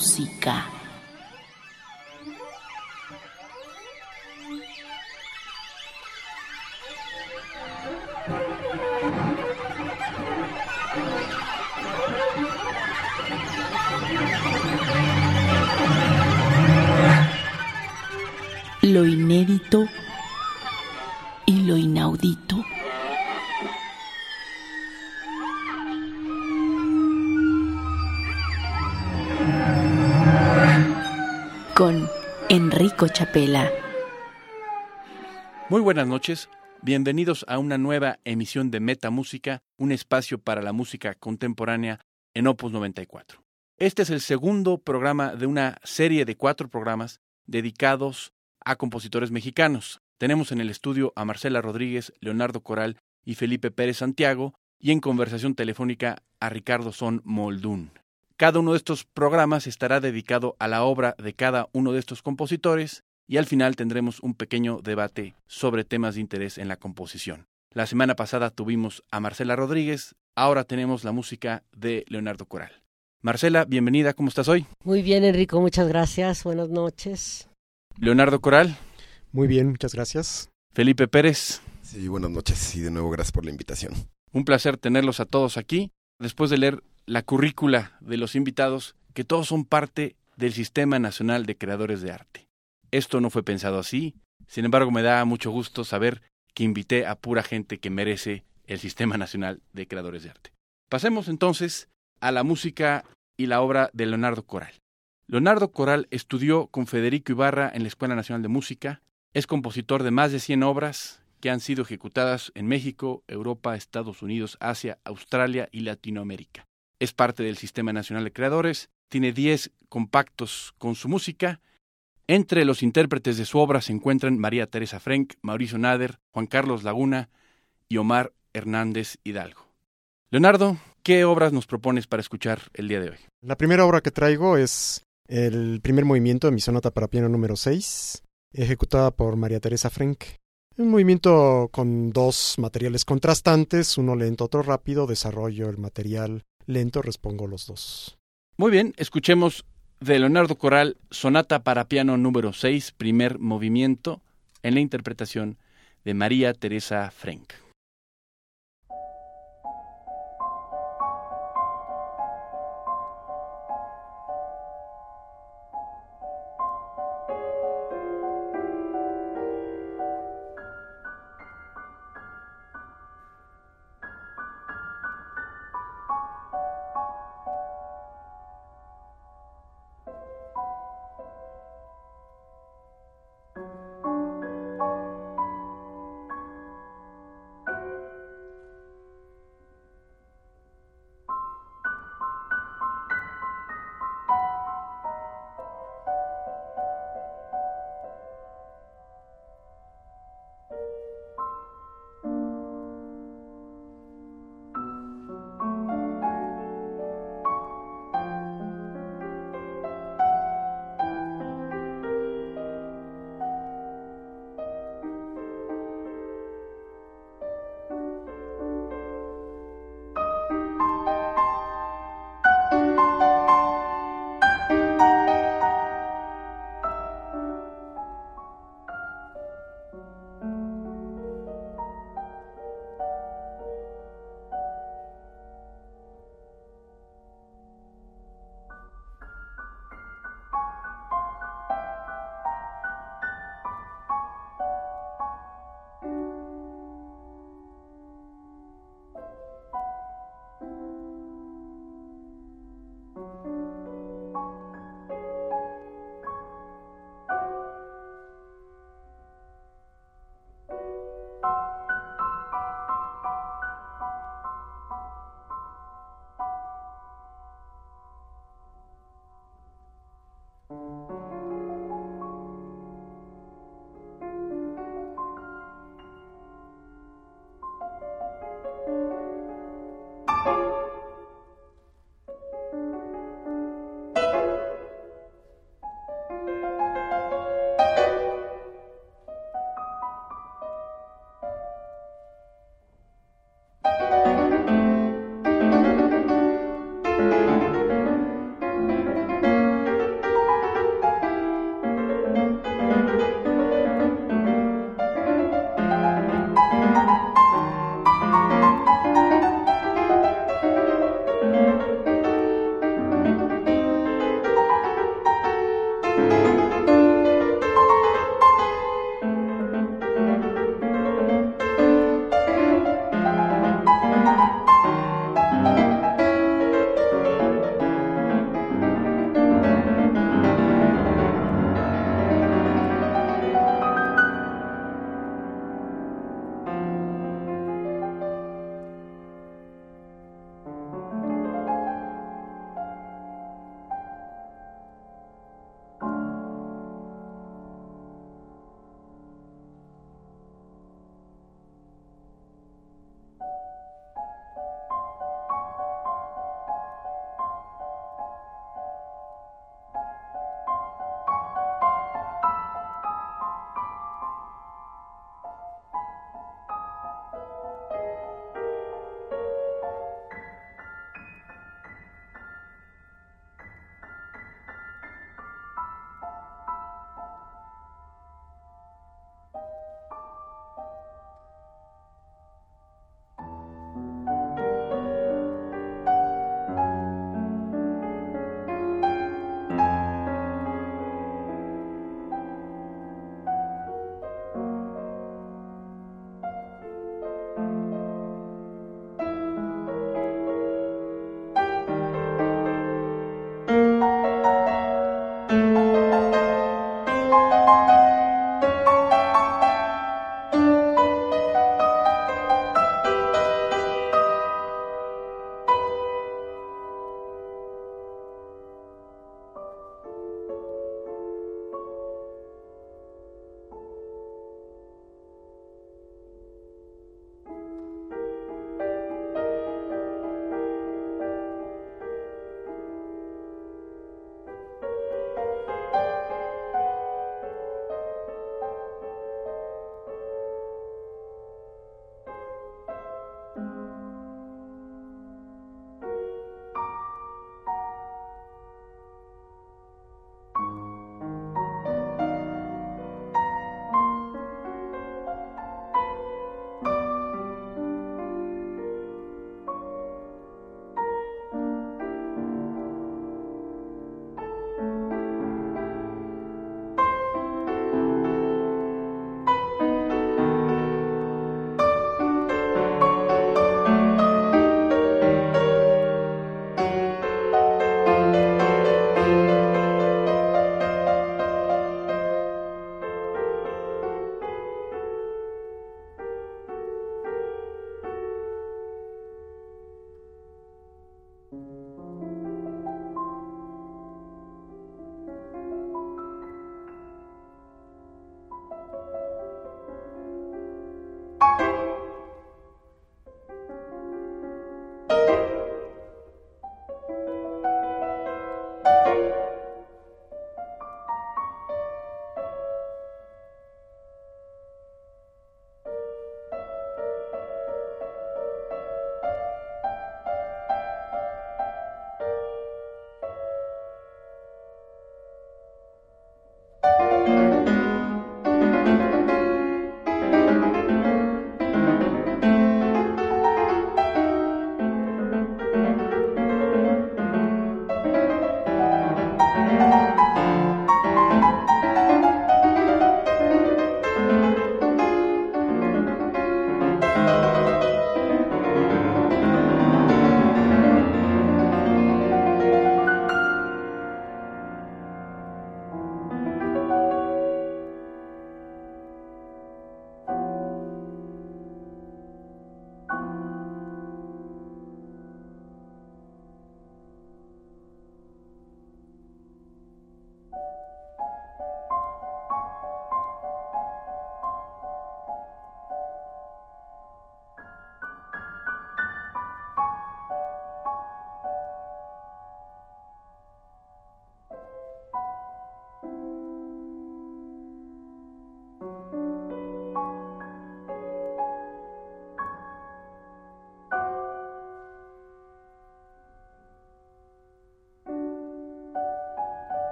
música. Buenas noches, bienvenidos a una nueva emisión de Meta Música, un espacio para la música contemporánea en Opus 94. Este es el segundo programa de una serie de cuatro programas dedicados a compositores mexicanos. Tenemos en el estudio a Marcela Rodríguez, Leonardo Coral y Felipe Pérez Santiago, y en conversación telefónica a Ricardo Son Moldún. Cada uno de estos programas estará dedicado a la obra de cada uno de estos compositores y al final tendremos un pequeño debate sobre temas de interés en la composición. La semana pasada tuvimos a Marcela Rodríguez, ahora tenemos la música de Leonardo Coral. Marcela, bienvenida, ¿cómo estás hoy? Muy bien, Enrico, muchas gracias, buenas noches. Leonardo Coral. Muy bien, muchas gracias. Felipe Pérez. Sí, buenas noches y de nuevo gracias por la invitación. Un placer tenerlos a todos aquí. Después de leer la currícula de los invitados, que todos son parte del Sistema Nacional de Creadores de Arte. Esto no fue pensado así, sin embargo me da mucho gusto saber que invité a pura gente que merece el Sistema Nacional de Creadores de Arte. Pasemos entonces a la música y la obra de Leonardo Coral. Leonardo Coral estudió con Federico Ibarra en la Escuela Nacional de Música, es compositor de más de 100 obras que han sido ejecutadas en México, Europa, Estados Unidos, Asia, Australia y Latinoamérica. Es parte del Sistema Nacional de Creadores, tiene 10 compactos con su música. Entre los intérpretes de su obra se encuentran María Teresa Frank, Mauricio Nader, Juan Carlos Laguna y Omar Hernández Hidalgo. Leonardo, ¿qué obras nos propones para escuchar el día de hoy? La primera obra que traigo es el primer movimiento de mi sonata para piano número 6, ejecutada por María Teresa Frank. Un movimiento con dos materiales contrastantes, uno lento, otro rápido, desarrollo el material lento, respongo los dos. Muy bien, escuchemos de Leonardo Coral, Sonata para piano número 6, primer movimiento, en la interpretación de María Teresa Frank.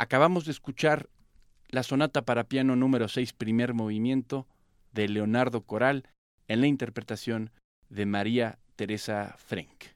Acabamos de escuchar la sonata para piano número 6, primer movimiento, de Leonardo Coral, en la interpretación de María Teresa Frenk.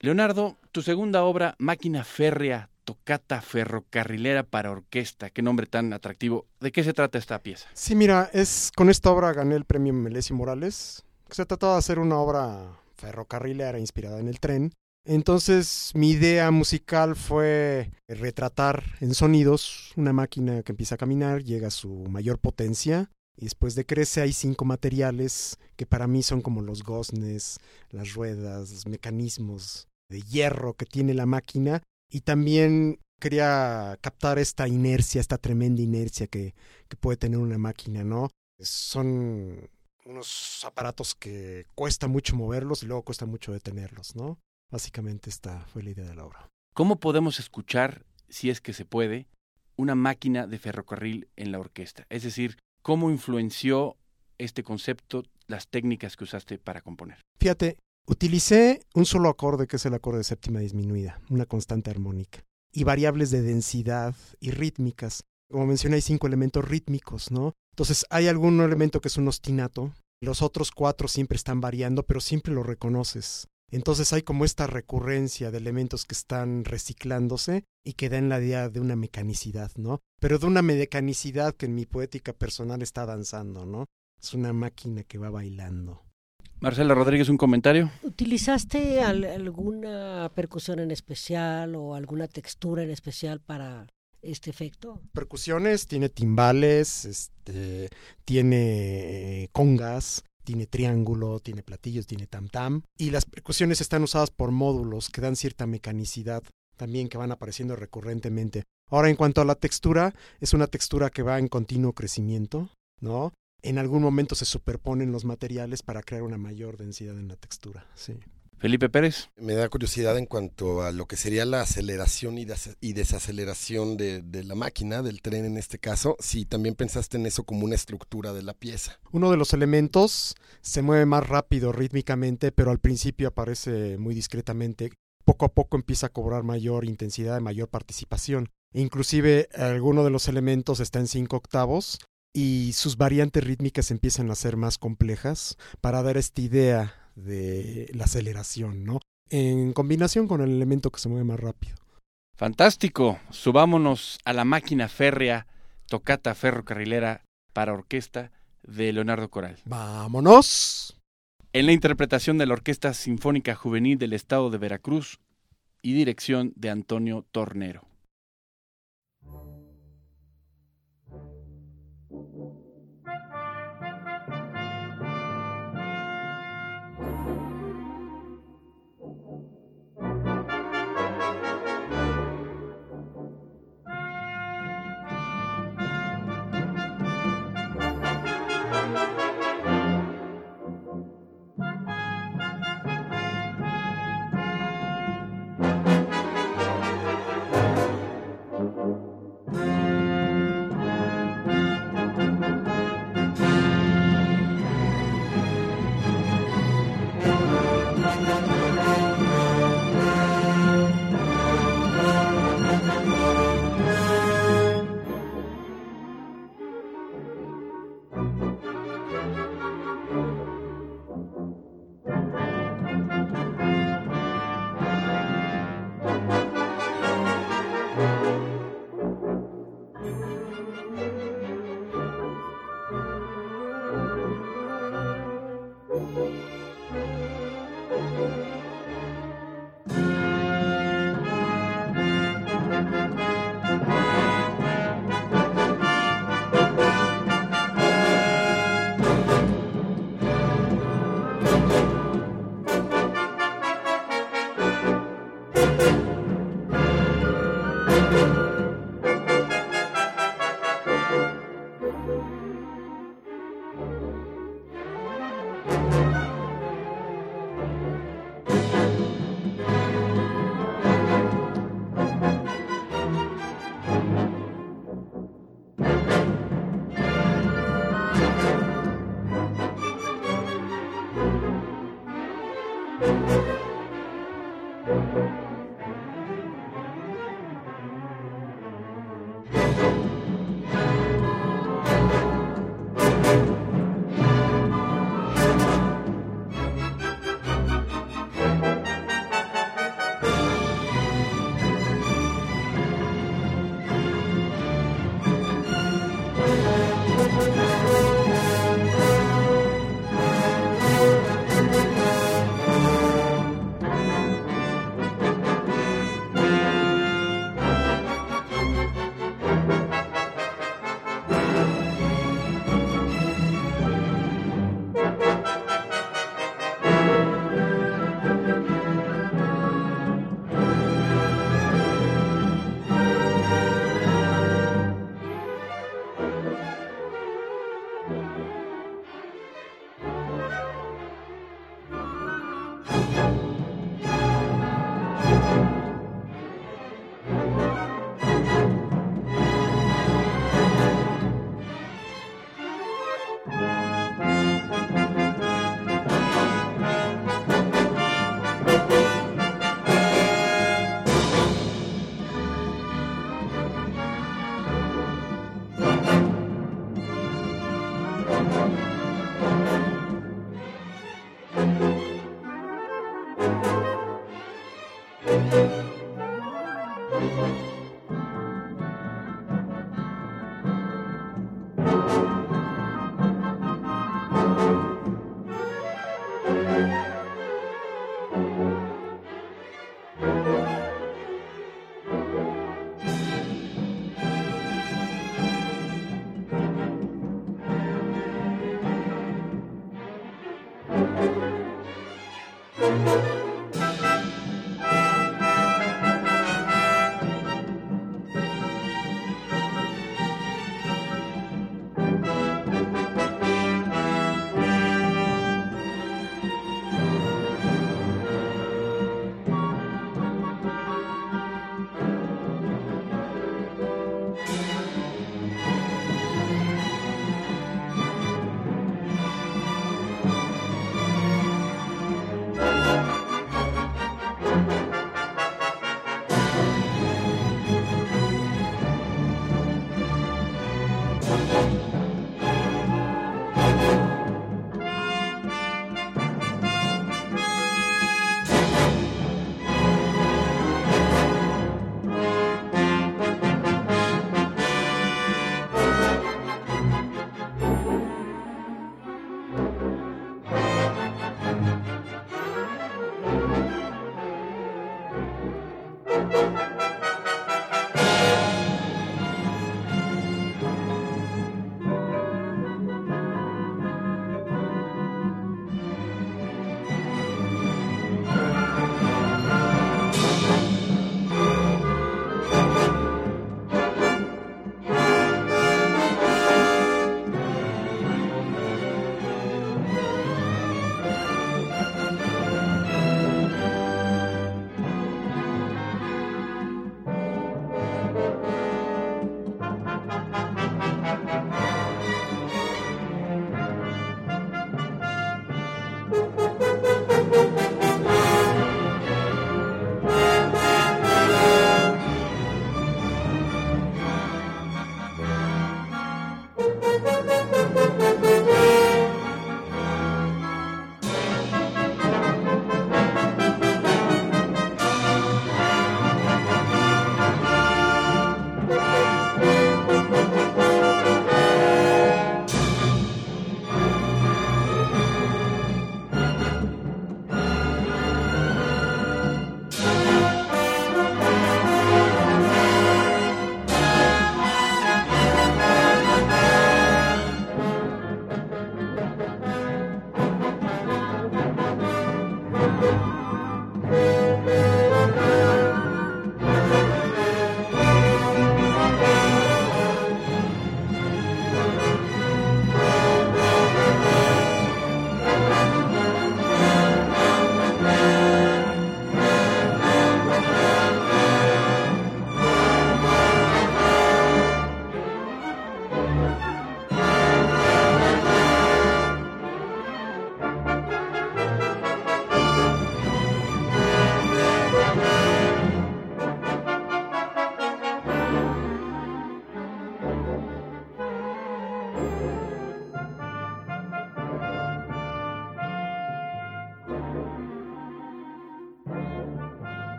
Leonardo, tu segunda obra, Máquina Férrea, Tocata Ferrocarrilera para Orquesta, qué nombre tan atractivo. ¿De qué se trata esta pieza? Sí, mira, es con esta obra gané el premio Melesio Morales. Se trataba de hacer una obra ferrocarrilera inspirada en el tren. Entonces mi idea musical fue retratar en sonidos una máquina que empieza a caminar, llega a su mayor potencia y después decrece hay cinco materiales que para mí son como los goznes, las ruedas, los mecanismos de hierro que tiene la máquina y también quería captar esta inercia, esta tremenda inercia que, puede tener una máquina, ¿no? Son unos aparatos que cuesta mucho moverlos y luego cuesta mucho detenerlos, ¿no? Básicamente esta fue la idea de la obra. ¿Cómo podemos escuchar, si es que se puede, una máquina de ferrocarril en la orquesta? Es decir, ¿cómo influenció este concepto las técnicas que usaste para componer? Fíjate, utilicé un solo acorde que es el acorde de séptima disminuida, una constante armónica, y variables de densidad y rítmicas. Como mencioné, hay cinco elementos rítmicos, ¿no? Entonces, hay algún elemento que es un ostinato, los otros cuatro siempre están variando, pero siempre lo reconoces. Entonces hay como esta recurrencia de elementos que están reciclándose y que dan la idea de una mecanicidad, ¿no? Pero de una mecanicidad que en mi poética personal está danzando, ¿no? Es una máquina que va bailando. Marcela Rodríguez, un comentario. ¿Utilizaste alguna percusión en especial o alguna textura en especial para este efecto? Percusiones, tiene timbales, este, tiene congas, tiene triángulo, tiene platillos, tiene tam tam. Y las percusiones están usadas por módulos que dan cierta mecanicidad también que van apareciendo recurrentemente. Ahora, en cuanto a la textura, es una textura que va en continuo crecimiento, ¿no? En algún momento se superponen los materiales para crear una mayor densidad en la textura, sí. Felipe Pérez. Me da curiosidad en cuanto a lo que sería la aceleración y, des y desaceleración de, de, la máquina, del tren en este caso, si también pensaste en eso como una estructura de la pieza. Uno de los elementos se mueve más rápido rítmicamente, pero al principio aparece muy discretamente. Poco a poco empieza a cobrar mayor intensidad, mayor participación. Inclusive alguno de los elementos está en cinco octavos y sus variantes rítmicas empiezan a ser más complejas para dar esta idea de la aceleración, ¿no? En combinación con el elemento que se mueve más rápido. Fantástico. Subámonos a la máquina férrea, tocata ferrocarrilera para orquesta de Leonardo Coral. ¡Vámonos! En la interpretación de la Orquesta Sinfónica Juvenil del Estado de Veracruz y dirección de Antonio Tornero.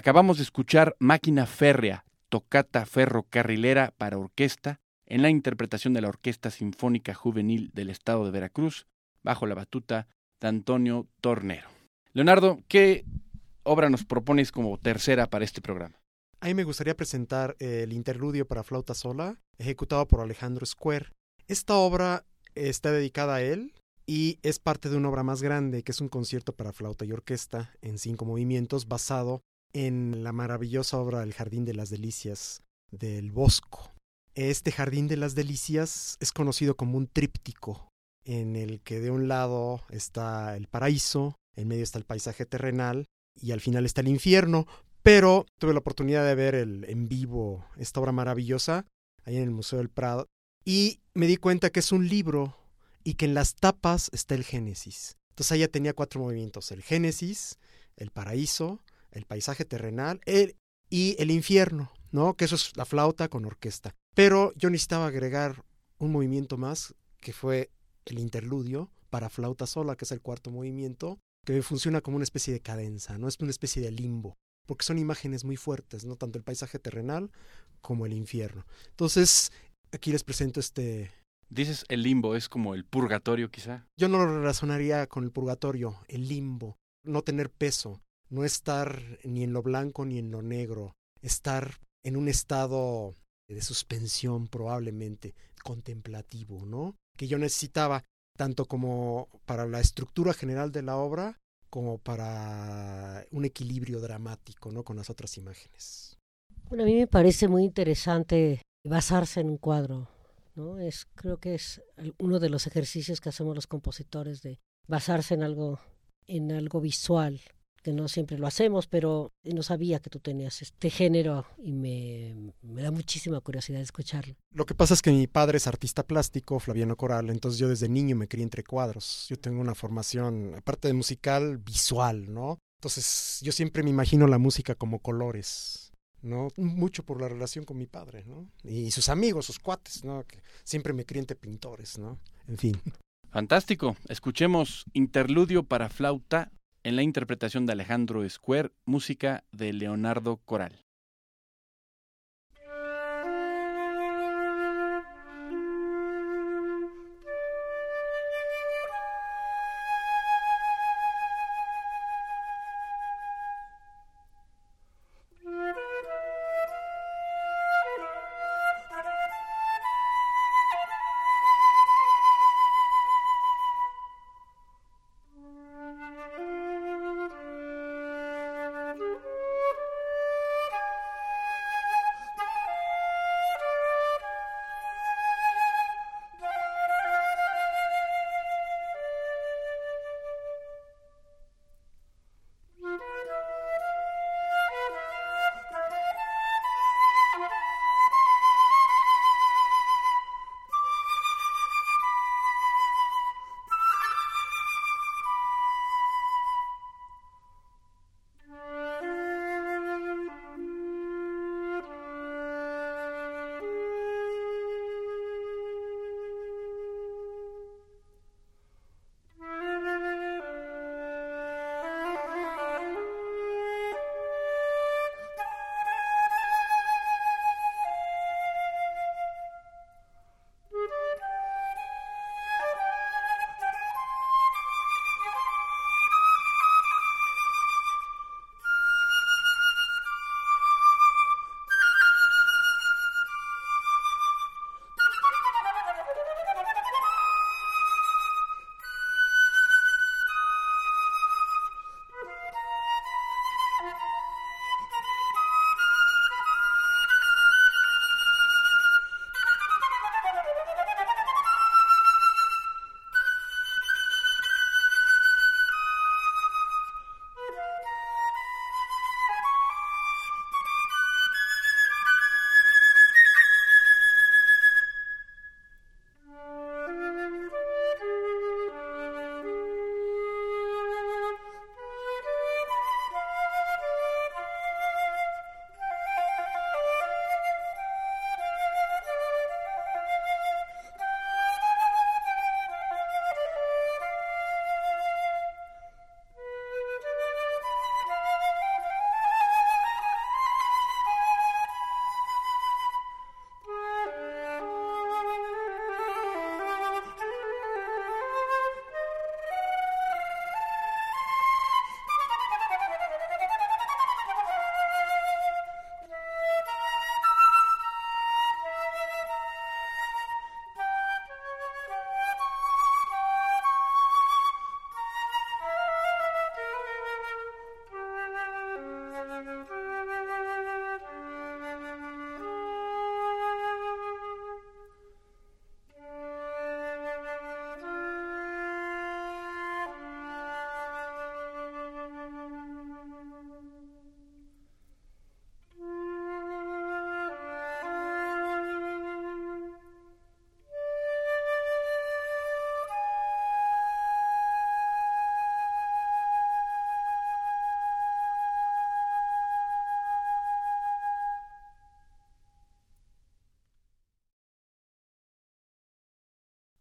Acabamos de escuchar Máquina Férrea, tocata ferrocarrilera para orquesta, en la interpretación de la Orquesta Sinfónica Juvenil del Estado de Veracruz, bajo la batuta de Antonio Tornero. Leonardo, ¿qué obra nos propones como tercera para este programa? A mí me gustaría presentar el interludio para flauta sola, ejecutado por Alejandro Square. Esta obra está dedicada a él y es parte de una obra más grande, que es un concierto para flauta y orquesta en cinco movimientos, basado en la maravillosa obra El Jardín de las Delicias del Bosco. Este Jardín de las Delicias es conocido como un tríptico, en el que de un lado está el paraíso, en medio está el paisaje terrenal y al final está el infierno. Pero tuve la oportunidad de ver el, en vivo esta obra maravillosa ahí en el Museo del Prado y me di cuenta que es un libro y que en las tapas está el Génesis. Entonces allá tenía cuatro movimientos, el Génesis, el paraíso, el paisaje terrenal y el infierno, ¿no? Que eso es la flauta con orquesta. Pero yo necesitaba agregar un movimiento más, que fue el interludio para flauta sola, que es el cuarto movimiento, que funciona como una especie de cadenza, ¿no? Es una especie de limbo, porque son imágenes muy fuertes, ¿no? Tanto el paisaje terrenal como el infierno. Entonces, aquí les presento este... Dices el limbo, es como el purgatorio quizá. Yo no lo relacionaría con el purgatorio, el limbo, no tener peso, no estar ni en lo blanco ni en lo negro, estar en un estado de suspensión probablemente contemplativo, ¿no? Que yo necesitaba tanto como para la estructura general de la obra como para un equilibrio dramático, ¿no? Con las otras imágenes. Bueno, a mí me parece muy interesante basarse en un cuadro, ¿no? Es creo que es uno de los ejercicios que hacemos los compositores de basarse en algo en algo visual que no siempre lo hacemos, pero no sabía que tú tenías este género y me, me, da muchísima curiosidad escucharlo. Lo que pasa es que mi padre es artista plástico, Flaviano Coral, entonces yo desde niño me crié entre cuadros. Yo tengo una formación, aparte de musical, visual, ¿no? Entonces yo siempre me imagino la música como colores, ¿no? Mucho por la relación con mi padre, ¿no? Y sus amigos, sus cuates, ¿no? Que siempre me crié entre pintores, ¿no? En fin. Fantástico. Escuchemos Interludio para flauta en la interpretación de Alejandro Square, música de Leonardo Coral.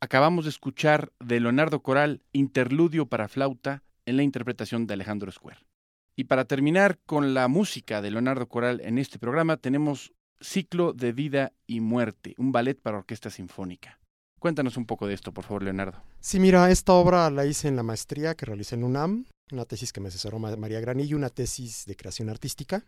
Acabamos de escuchar de Leonardo Coral Interludio para flauta en la interpretación de Alejandro Square. Y para terminar con la música de Leonardo Coral en este programa tenemos Ciclo de Vida y Muerte, un ballet para orquesta sinfónica. Cuéntanos un poco de esto, por favor, Leonardo. Sí, mira, esta obra la hice en la maestría que realicé en UNAM, una tesis que me asesoró María Granillo, una tesis de creación artística.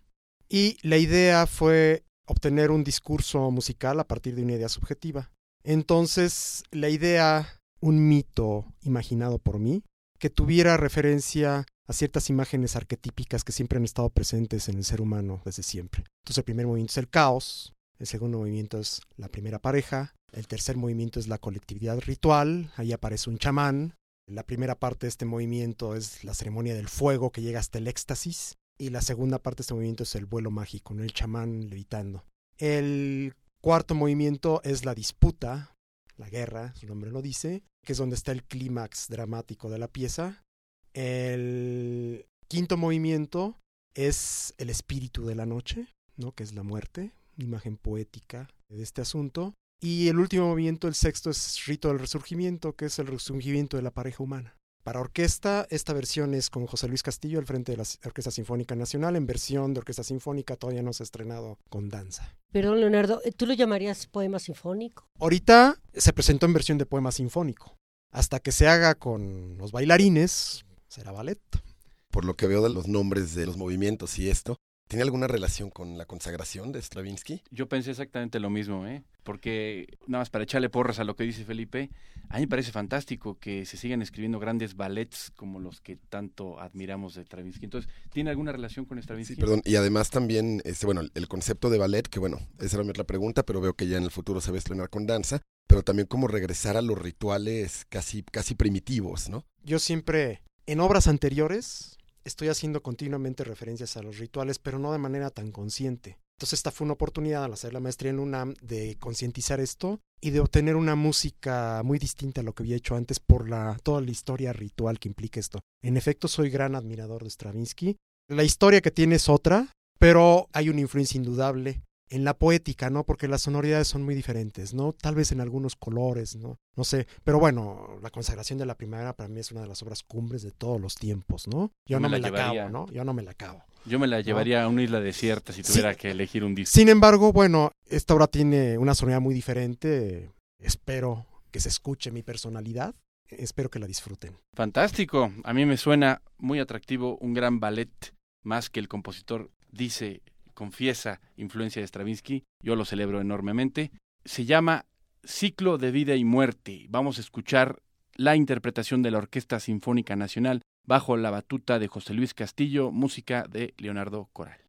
Y la idea fue obtener un discurso musical a partir de una idea subjetiva. Entonces, la idea, un mito imaginado por mí, que tuviera referencia a ciertas imágenes arquetípicas que siempre han estado presentes en el ser humano desde siempre. Entonces, el primer movimiento es el caos, el segundo movimiento es la primera pareja, el tercer movimiento es la colectividad ritual, ahí aparece un chamán, La primera parte de este movimiento es la ceremonia del fuego que llega hasta el éxtasis y la segunda parte de este movimiento es el vuelo mágico, el chamán levitando. El cuarto movimiento es la disputa, la guerra, su nombre lo dice, que es donde está el clímax dramático de la pieza. El quinto movimiento es el espíritu de la noche, ¿no? que es la muerte, imagen poética de este asunto. Y el último movimiento, el sexto, es Rito del Resurgimiento, que es el resurgimiento de la pareja humana. Para orquesta, esta versión es con José Luis Castillo al frente de la Orquesta Sinfónica Nacional. En versión de Orquesta Sinfónica todavía no se ha estrenado con danza. Perdón, Leonardo, ¿tú lo llamarías poema sinfónico? Ahorita se presentó en versión de poema sinfónico. Hasta que se haga con los bailarines, será ballet. Por lo que veo de los nombres de los movimientos y esto, ¿Tiene alguna relación con la consagración de Stravinsky? Yo pensé exactamente lo mismo, ¿eh? porque nada más para echarle porras a lo que dice Felipe, a mí me parece fantástico que se sigan escribiendo grandes ballets como los que tanto admiramos de Stravinsky. Entonces, ¿tiene alguna relación con Stravinsky? Sí, perdón, y además también, este, bueno, el concepto de ballet, que bueno, esa era mi otra pregunta, pero veo que ya en el futuro se va a estrenar con danza, pero también como regresar a los rituales casi, casi primitivos, ¿no? Yo siempre, en obras anteriores, estoy haciendo continuamente referencias a los rituales, pero no de manera tan consciente. Entonces esta fue una oportunidad al hacer la maestría en UNAM de concientizar esto y de obtener una música muy distinta a lo que había hecho antes por la, toda la historia ritual que implica esto. En efecto, soy gran admirador de Stravinsky. La historia que tiene es otra, pero hay una influencia indudable en la poética, ¿no? Porque las sonoridades son muy diferentes, ¿no? Tal vez en algunos colores, ¿no? No sé, pero bueno, la consagración de la primavera para mí es una de las obras cumbres de todos los tiempos, ¿no? Yo, no me la, acabo, ¿no? Yo no me la acabo. Yo me la llevaría a una isla desierta si tuviera que elegir un disco. Sin embargo, bueno, esta obra tiene una sonoridad muy diferente. Espero que se escuche mi personalidad. Espero que la disfruten. Fantástico. A mí me suena muy atractivo un gran ballet, más que el compositor dice confiesa influencia de Stravinsky, yo lo celebro enormemente. Se llama Ciclo de Vida y Muerte. Vamos a escuchar la interpretación de la Orquesta Sinfónica Nacional bajo la batuta de José Luis Castillo, música de Leonardo Coral.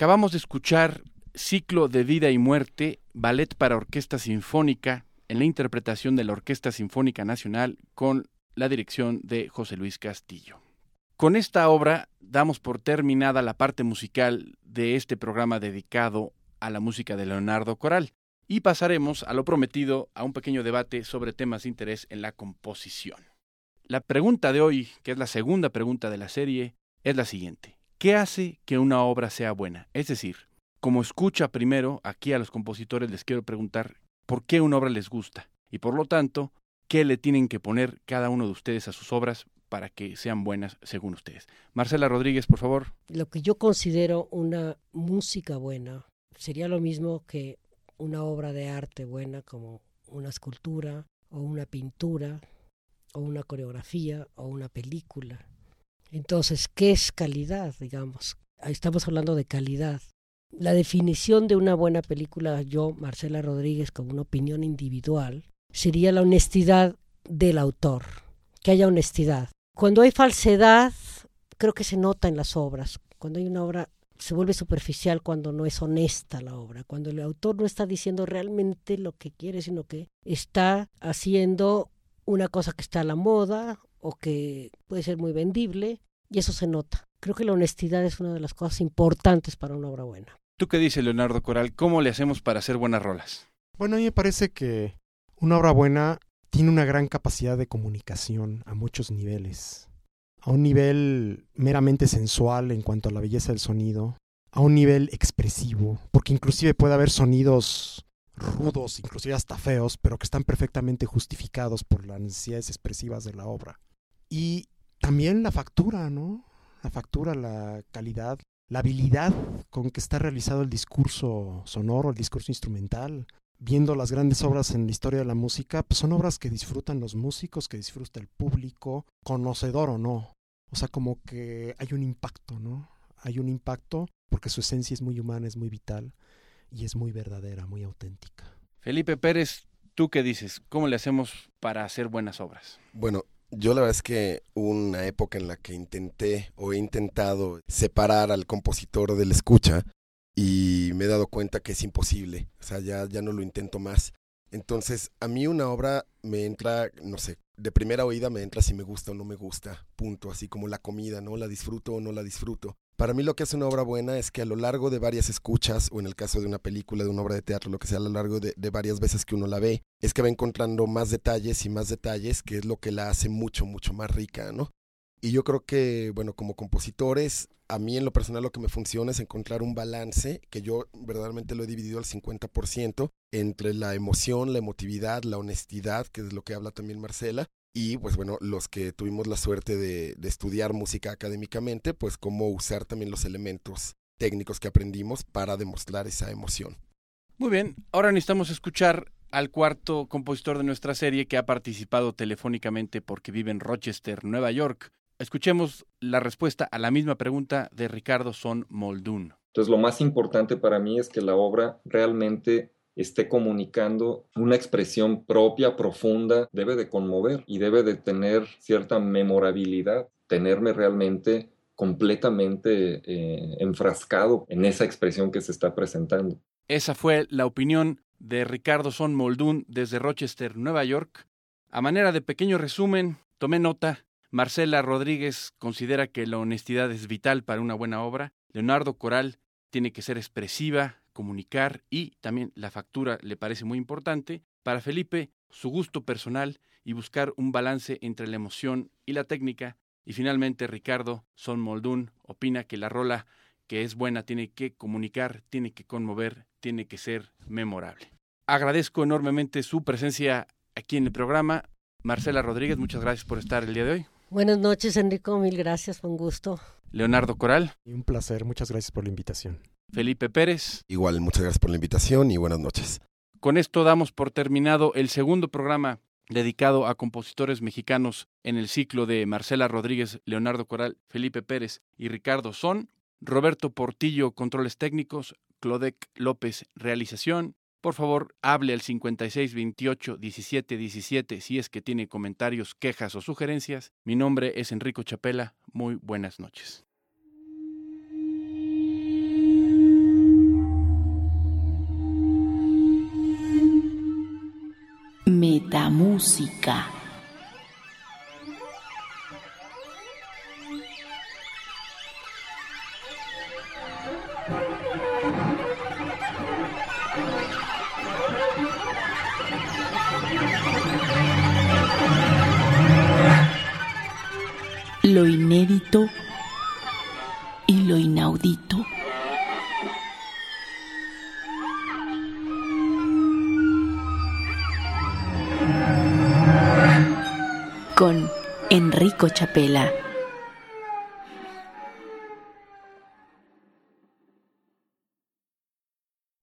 Acabamos de escuchar Ciclo de Vida y Muerte, ballet para orquesta sinfónica, en la interpretación de la Orquesta Sinfónica Nacional con la dirección de José Luis Castillo. Con esta obra damos por terminada la parte musical de este programa dedicado a la música de Leonardo Coral y pasaremos a lo prometido a un pequeño debate sobre temas de interés en la composición. La pregunta de hoy, que es la segunda pregunta de la serie, es la siguiente. ¿Qué hace que una obra sea buena? Es decir, como escucha primero, aquí a los compositores les quiero preguntar por qué una obra les gusta y por lo tanto, qué le tienen que poner cada uno de ustedes a sus obras para que sean buenas según ustedes. Marcela Rodríguez, por favor. Lo que yo considero una música buena sería lo mismo que una obra de arte buena como una escultura o una pintura o una coreografía o una película. Entonces, ¿qué es calidad, digamos? Estamos hablando de calidad. La definición de una buena película, yo, Marcela Rodríguez, como una opinión individual, sería la honestidad del autor, que haya honestidad. Cuando hay falsedad, creo que se nota en las obras. Cuando hay una obra se vuelve superficial cuando no es honesta la obra, cuando el autor no está diciendo realmente lo que quiere, sino que está haciendo una cosa que está a la moda o que puede ser muy vendible, y eso se nota. Creo que la honestidad es una de las cosas importantes para una obra buena. ¿Tú qué dices, Leonardo Coral? ¿Cómo le hacemos para hacer buenas rolas? Bueno, a mí me parece que una obra buena tiene una gran capacidad de comunicación a muchos niveles a un nivel meramente sensual en cuanto a la belleza del sonido, a un nivel expresivo, porque inclusive puede haber sonidos rudos, inclusive hasta feos, pero que están perfectamente justificados por las necesidades expresivas de la obra. Y también la factura, ¿no? La factura, la calidad, la habilidad con que está realizado el discurso sonoro, el discurso instrumental. Viendo las grandes obras en la historia de la música, pues son obras que disfrutan los músicos, que disfruta el público, conocedor o no. O sea, como que hay un impacto, ¿no? Hay un impacto porque su esencia es muy humana, es muy vital y es muy verdadera, muy auténtica. Felipe Pérez, ¿tú qué dices? ¿Cómo le hacemos para hacer buenas obras? Bueno, yo la verdad es que una época en la que intenté o he intentado separar al compositor del escucha y me he dado cuenta que es imposible, o sea, ya, ya no lo intento más. Entonces, a mí una obra me entra, no sé, de primera oída me entra si me gusta o no me gusta, punto, así como la comida, ¿no? La disfruto o no la disfruto. Para mí lo que hace una obra buena es que a lo largo de varias escuchas, o en el caso de una película, de una obra de teatro, lo que sea, a lo largo de, varias veces que uno la ve, es que va encontrando más detalles y más detalles, que es lo que la hace mucho, mucho más rica, ¿no? Y yo creo que, bueno, como compositores, a mí en lo personal lo que me funciona es encontrar un balance, que yo verdaderamente lo he dividido al 50%, entre la emoción, la emotividad, la honestidad, que es lo que habla también Marcela, y pues bueno, los que tuvimos la suerte de, de estudiar música académicamente, pues cómo usar también los elementos técnicos que aprendimos para demostrar esa emoción. Muy bien, ahora necesitamos escuchar al cuarto compositor de nuestra serie que ha participado telefónicamente porque vive en Rochester, Nueva York. Escuchemos la respuesta a la misma pregunta de Ricardo Son Moldún. Entonces, lo más importante para mí es que la obra realmente esté comunicando una expresión propia, profunda, debe de conmover y debe de tener cierta memorabilidad, tenerme realmente completamente eh, enfrascado en esa expresión que se está presentando. Esa fue la opinión de Ricardo Son Moldún desde Rochester, Nueva York. A manera de pequeño resumen, tomé nota Marcela Rodríguez considera que la honestidad es vital para una buena obra. Leonardo Coral tiene que ser expresiva, comunicar y también la factura le parece muy importante. Para Felipe, su gusto personal y buscar un balance entre la emoción y la técnica. Y finalmente, Ricardo Son Moldún opina que la rola que es buena tiene que comunicar, tiene que conmover, tiene que ser memorable. Agradezco enormemente su presencia aquí en el programa. Marcela Rodríguez, muchas gracias por estar el día de hoy. Buenas noches, Enrico. Mil gracias, fue un gusto. Leonardo Coral. Y un placer, muchas gracias por la invitación. Felipe Pérez. Igual, muchas gracias por la invitación y buenas noches. Con esto damos por terminado el segundo programa dedicado a compositores mexicanos en el ciclo de Marcela Rodríguez, Leonardo Coral, Felipe Pérez y Ricardo Son, Roberto Portillo, controles técnicos, Clodec López, realización, por favor, hable al 56 28 17 17 si es que tiene comentarios, quejas o sugerencias. Mi nombre es Enrico Chapela. Muy buenas noches. La música. Lo inédito y lo inaudito. Con Enrico Chapela.